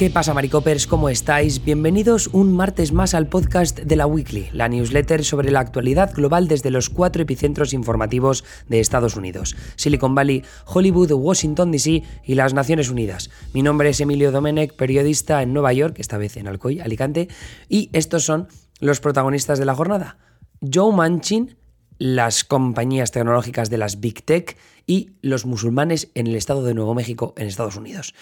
¿Qué pasa, Maricopers? ¿Cómo estáis? Bienvenidos un martes más al podcast de la Weekly, la newsletter sobre la actualidad global desde los cuatro epicentros informativos de Estados Unidos: Silicon Valley, Hollywood, Washington DC y las Naciones Unidas. Mi nombre es Emilio Domenech, periodista en Nueva York, esta vez en Alcoy, Alicante, y estos son los protagonistas de la jornada. Joe Manchin, las compañías tecnológicas de las Big Tech y los musulmanes en el estado de Nuevo México, en Estados Unidos.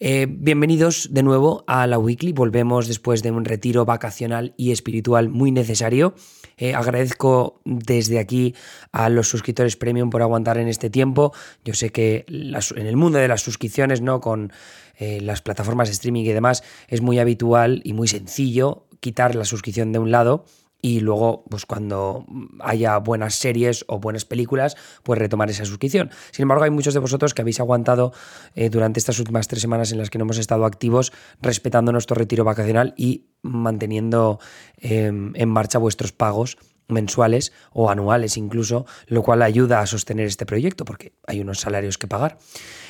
Eh, bienvenidos de nuevo a la Weekly. Volvemos después de un retiro vacacional y espiritual muy necesario. Eh, agradezco desde aquí a los suscriptores premium por aguantar en este tiempo. Yo sé que en el mundo de las suscripciones, ¿no? Con eh, las plataformas de streaming y demás, es muy habitual y muy sencillo quitar la suscripción de un lado y luego, pues cuando haya buenas series o buenas películas, pues retomar esa suscripción. Sin embargo, hay muchos de vosotros que habéis aguantado eh, durante estas últimas tres semanas en las que no hemos estado activos, respetando nuestro retiro vacacional y manteniendo em, en marcha vuestros pagos mensuales o anuales incluso, lo cual ayuda a sostener este proyecto porque hay unos salarios que pagar.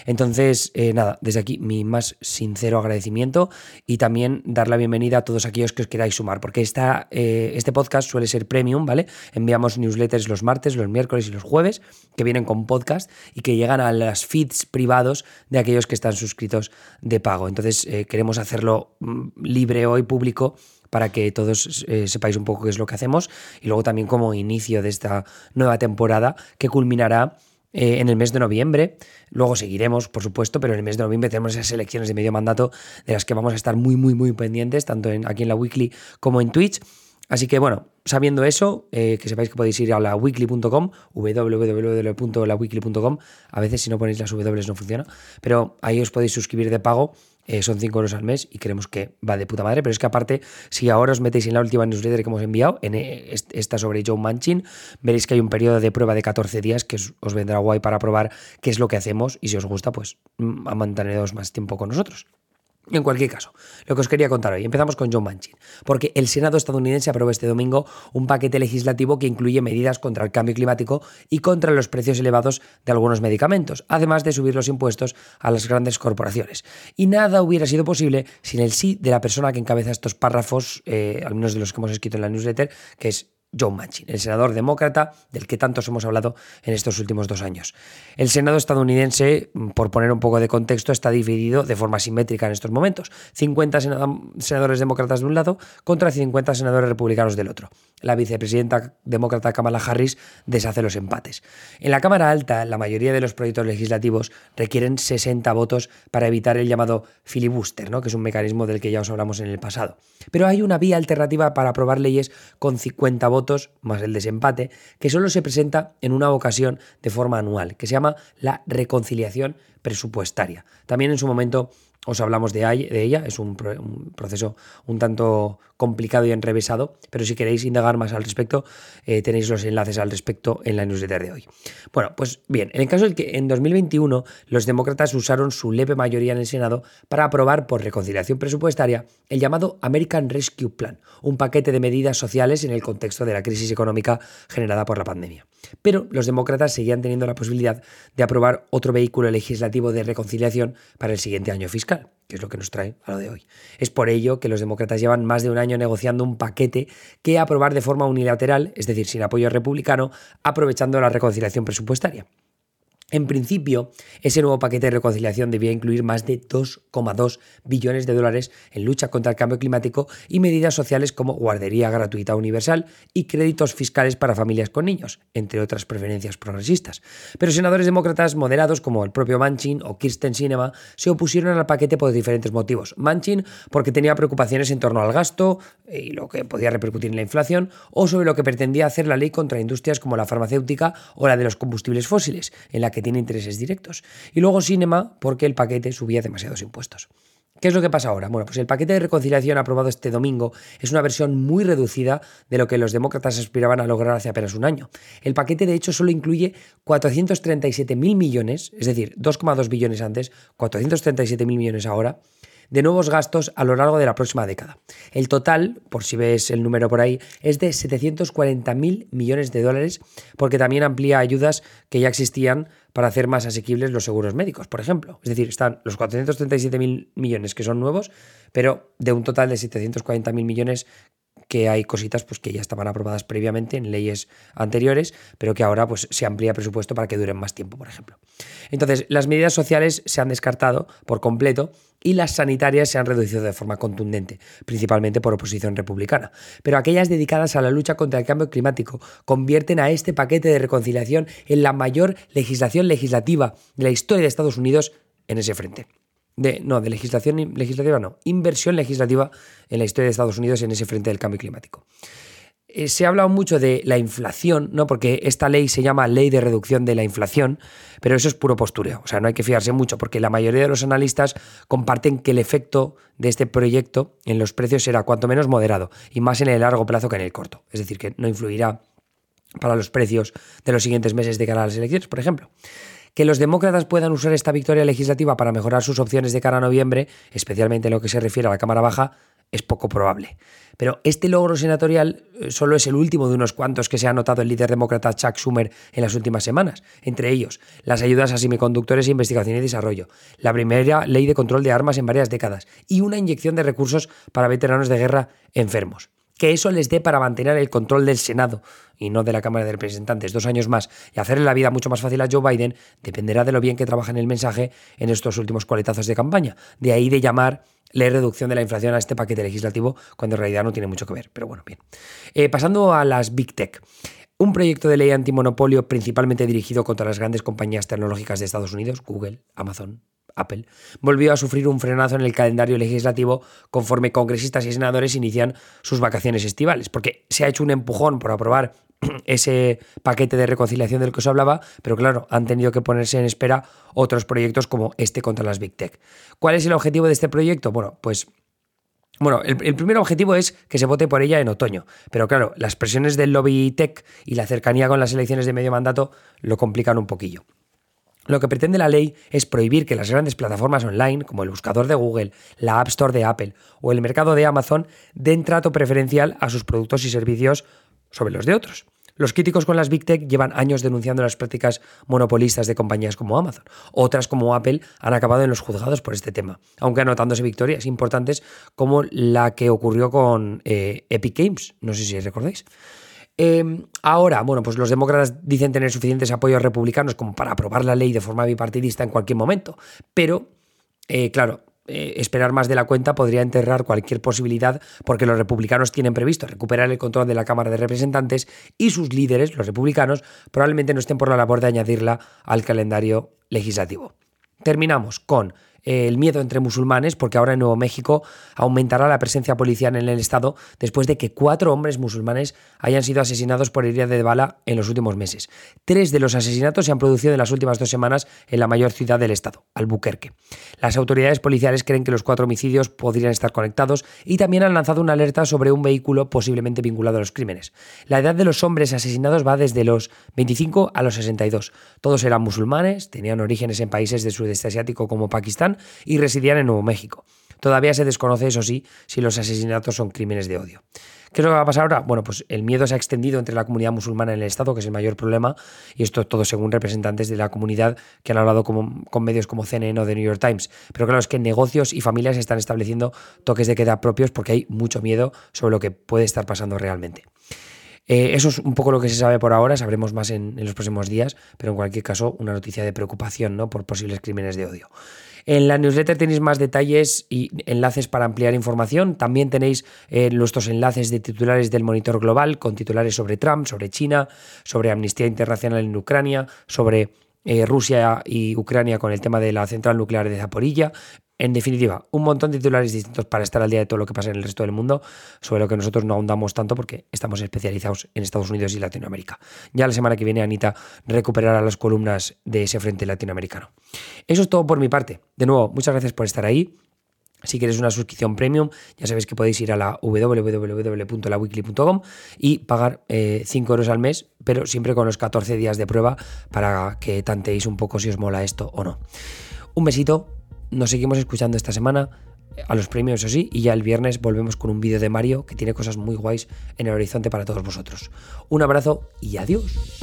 Entonces, eh, nada, desde aquí mi más sincero agradecimiento y también dar la bienvenida a todos aquellos que os queráis sumar, porque esta, eh, este podcast suele ser premium, ¿vale? Enviamos newsletters los martes, los miércoles y los jueves, que vienen con podcast y que llegan a las feeds privados de aquellos que están suscritos de pago. Entonces, eh, queremos hacerlo mm, libre hoy, público para que todos eh, sepáis un poco qué es lo que hacemos y luego también como inicio de esta nueva temporada que culminará eh, en el mes de noviembre. Luego seguiremos, por supuesto, pero en el mes de noviembre tenemos esas elecciones de medio mandato de las que vamos a estar muy, muy, muy pendientes, tanto en, aquí en la Weekly como en Twitch. Así que bueno, sabiendo eso, eh, que sepáis que podéis ir a la weekly.com, www.laweekly.com. A veces si no ponéis las W no funciona, pero ahí os podéis suscribir de pago eh, son 5 euros al mes y creemos que va de puta madre. Pero es que aparte, si ahora os metéis en la última newsletter que hemos enviado, en eh, esta sobre Joe Manchin, veréis que hay un periodo de prueba de 14 días que os, vendrá guay para probar qué es lo que hacemos y si os gusta, pues mm, manteneros más tiempo con nosotros. En cualquier caso, lo que os quería contar hoy, empezamos con John Manchin, porque el Senado estadounidense aprobó este domingo un paquete legislativo que incluye medidas contra el cambio climático y contra los precios elevados de algunos medicamentos, además de subir los impuestos a las grandes corporaciones. Y nada hubiera sido posible sin el sí de la persona que encabeza estos párrafos, eh, al menos de los que hemos escrito en la newsletter, que es John Manchin, el senador demócrata del que tantos hemos hablado en estos últimos dos años. El Senado estadounidense, por poner un poco de contexto, está dividido de forma simétrica en estos momentos. 50 senadores demócratas de un lado contra 50 senadores republicanos del otro. La vicepresidenta demócrata Kamala Harris deshace los empates. En la Cámara Alta, la mayoría de los proyectos legislativos requieren 60 votos para evitar el llamado filibuster, ¿no? que es un mecanismo del que ya os hablamos en el pasado. Pero hay una vía alternativa para aprobar leyes con 50 votos votos más el desempate, que solo se presenta en una ocasión de forma anual, que se llama la reconciliación presupuestaria. También en su momento os hablamos de, ella, es un, proceso un tanto complicado y enrevesado, pero si queréis indagar más al respecto, eh, tenéis los enlaces al respecto en la newsletter de hoy. Bueno, pues bien, en el caso de que en 2021 los demócratas usaron su leve mayoría en el Senado para aprobar por reconciliación presupuestaria el llamado American Rescue Plan, un paquete de medidas sociales en el contexto de la crisis económica generada por la pandemia. Pero los demócratas seguían teniendo la posibilidad de aprobar otro vehículo legislativo de reconciliación para el siguiente año fiscal, que es lo que nos trae a lo de hoy. Es por ello que los demócratas llevan más de un año negociando un paquete que aprobar de forma unilateral, es decir, sin apoyo republicano, aprovechando la reconciliación presupuestaria. En principio, ese nuevo paquete de reconciliación debía incluir más de 2,2 billones de dólares en lucha contra el cambio climático y medidas sociales como guardería gratuita universal y créditos fiscales para familias con niños, entre otras preferencias progresistas. Pero senadores demócratas moderados como el propio Manchin o Kirsten Sinema se opusieron al paquete por diferentes motivos. Manchin porque tenía preocupaciones en torno al gasto y lo que podía repercutir en la inflación o sobre lo que pretendía hacer la ley contra industrias como la farmacéutica o la de los combustibles fósiles, en la que tiene intereses directos. Y luego Cinema, porque el paquete subía demasiados impuestos. ¿Qué es lo que pasa ahora? Bueno, pues el paquete de reconciliación aprobado este domingo es una versión muy reducida de lo que los demócratas aspiraban a lograr hace apenas un año. El paquete, de hecho, solo incluye 437.000 millones, es decir, 2,2 billones antes, 437.000 millones ahora, de nuevos gastos a lo largo de la próxima década. El total, por si ves el número por ahí, es de 740.000 millones de dólares, porque también amplía ayudas que ya existían para hacer más asequibles los seguros médicos, por ejemplo. Es decir, están los 437.000 millones que son nuevos, pero de un total de 740.000 millones que hay cositas pues, que ya estaban aprobadas previamente en leyes anteriores, pero que ahora pues, se amplía presupuesto para que duren más tiempo, por ejemplo. Entonces, las medidas sociales se han descartado por completo y las sanitarias se han reducido de forma contundente, principalmente por oposición republicana. Pero aquellas dedicadas a la lucha contra el cambio climático convierten a este paquete de reconciliación en la mayor legislación legislativa de la historia de Estados Unidos en ese frente de, no, de legislación legislativa, no, inversión legislativa en la historia de Estados Unidos en ese frente del cambio climático. Eh, se ha hablado mucho de la inflación, ¿no? Porque esta ley se llama Ley de Reducción de la Inflación, pero eso es puro postureo. O sea, no hay que fiarse mucho, porque la mayoría de los analistas comparten que el efecto de este proyecto en los precios será cuanto menos moderado, y más en el largo plazo que en el corto. Es decir, que no influirá para los precios de los siguientes meses de cara a las elecciones, por ejemplo. Que los demócratas puedan usar esta victoria legislativa para mejorar sus opciones de cara a noviembre, especialmente en lo que se refiere a la Cámara Baja, es poco probable. Pero este logro senatorial eh, solo es el último de unos cuantos que se ha notado el líder demócrata Chuck Schumer en las últimas semanas, entre ellos las ayudas a semiconductores e investigación y desarrollo, la primera ley de control de armas en varias décadas y una inyección de recursos para veteranos de guerra enfermos que eso les dé para mantener el control del Senado y no de la Cámara de Representantes dos años más y hacerle la vida mucho más fácil a Joe Biden dependerá de lo bien que trabaja en el mensaje en estos últimos coletazos de campaña. De ahí de llamar la reducción de la inflación a este paquete legislativo cuando en realidad no tiene mucho que ver. Pero bueno, bien. Eh, pasando a las Big Tech. Un proyecto de ley antimonopolio principalmente dirigido contra las grandes compañías tecnológicas de Estados Unidos, Google, Amazon, Apple, volvió a sufrir un frenazo en el calendario legislativo conforme congresistas y senadores inician sus vacaciones estivales, porque se ha hecho un empujón por aprobar ese paquete de reconciliación del que os hablaba, pero claro, han tenido que ponerse en espera otros proyectos como este contra las Big Tech. ¿Cuál es el objetivo de este proyecto? Bueno, pues bueno, el, el, primer objetivo es que se vote por ella en otoño, pero claro, las presiones del lobby tech y la cercanía con las elecciones de medio mandato lo complican un poquillo. Lo que pretende la ley es prohibir que las grandes plataformas online, como el buscador de Google, la App Store de Apple o el mercado de Amazon, den trato preferencial a sus productos y servicios sobre los de otros. Los críticos con las Big Tech llevan años denunciando las prácticas monopolistas de compañías como Amazon. Otras como Apple han acabado en los juzgados por este tema, aunque anotándose victorias importantes como la que ocurrió con eh, Epic Games, no sé si recordáis. Em, ahora, bueno, pues los demócratas dicen tener suficientes apoyos republicanos como para aprobar la ley de forma bipartidista en cualquier momento. Pero, eh, claro, eh, esperar más de la cuenta podría enterrar cualquier posibilidad porque los republicanos tienen previsto recuperar el control de la Cámara de Representantes y sus líderes, los republicanos, probablemente no estén por la labor de añadirla al calendario legislativo. Terminamos con el miedo entre musulmanes, porque ahora en Nuevo México aumentará la presencia policial en el estado después de que cuatro hombres musulmanes hayan sido asesinados por herida de bala en los últimos meses. Tres de los asesinatos se han producido en las últimas dos semanas en la mayor ciudad del estado, Albuquerque. Las autoridades policiales creen que los cuatro homicidios podrían estar conectados y también han lanzado una alerta sobre un vehículo posiblemente vinculado a los crímenes. La edad de los hombres asesinados va desde los 25 a los 62. Todos eran musulmanes, tenían orígenes en países del sudeste asiático como Pakistán y residían en Nuevo México. Todavía se desconoce, eso sí, si los asesinatos son crímenes de odio. ¿Qué es lo que va a pasar ahora? Bueno, pues el miedo se ha extendido entre la comunidad musulmana en el Estado, que es el mayor problema, y esto todo según representantes de la comunidad que han hablado con, medios como CNN o The New York Times. Pero claro, es que negocios y familias están estableciendo toques de queda propios porque hay mucho miedo sobre lo que puede estar pasando realmente. Eh, eso es un poco lo que se sabe por ahora, sabremos más en, los próximos días, pero en cualquier caso una noticia de preocupación ¿no? por posibles crímenes de odio. En la newsletter tenéis más detalles y enlaces para ampliar información. También tenéis eh, nuestros enlaces de titulares del Monitor Global con titulares sobre Trump, sobre China, sobre Amnistía Internacional en Ucrania, sobre eh, Rusia y Ucrania con el tema de la central nuclear de Zaporilla, en definitiva, un montón de titulares distintos para estar al día de todo lo que pasa en el resto del mundo, sobre lo que nosotros no ahondamos tanto porque estamos especializados en Estados Unidos y Latinoamérica. Ya la semana que viene Anita recuperará las columnas de ese frente latinoamericano. Eso es todo por mi parte. De nuevo, muchas gracias por estar ahí. Si quieres una suscripción premium, ya sabéis que podéis ir a la www.laweekly.com y pagar 5 eh, euros al mes, pero siempre con los 14 días de prueba para que tanteéis un poco si os mola esto o no. Un besito, nos seguimos escuchando esta semana a los premios, eso sí, y ya el viernes volvemos con un vídeo de Mario que tiene cosas muy guays en el horizonte para todos vosotros. Un abrazo y adiós.